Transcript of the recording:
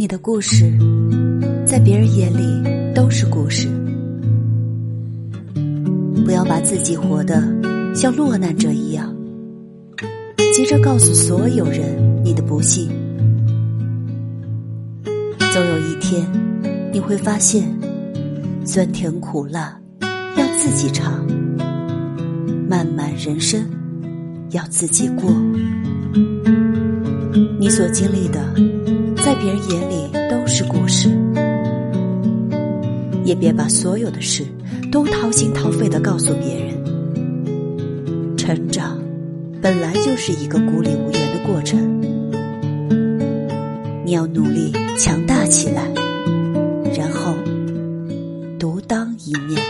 你的故事，在别人眼里都是故事。不要把自己活得像落难者一样，急着告诉所有人你的不幸。总有一天，你会发现，酸甜苦辣要自己尝，漫漫人生要自己过。你所经历的，在别人眼里都是故事，也别把所有的事都掏心掏肺的告诉别人。成长本来就是一个孤立无援的过程，你要努力强大起来，然后独当一面。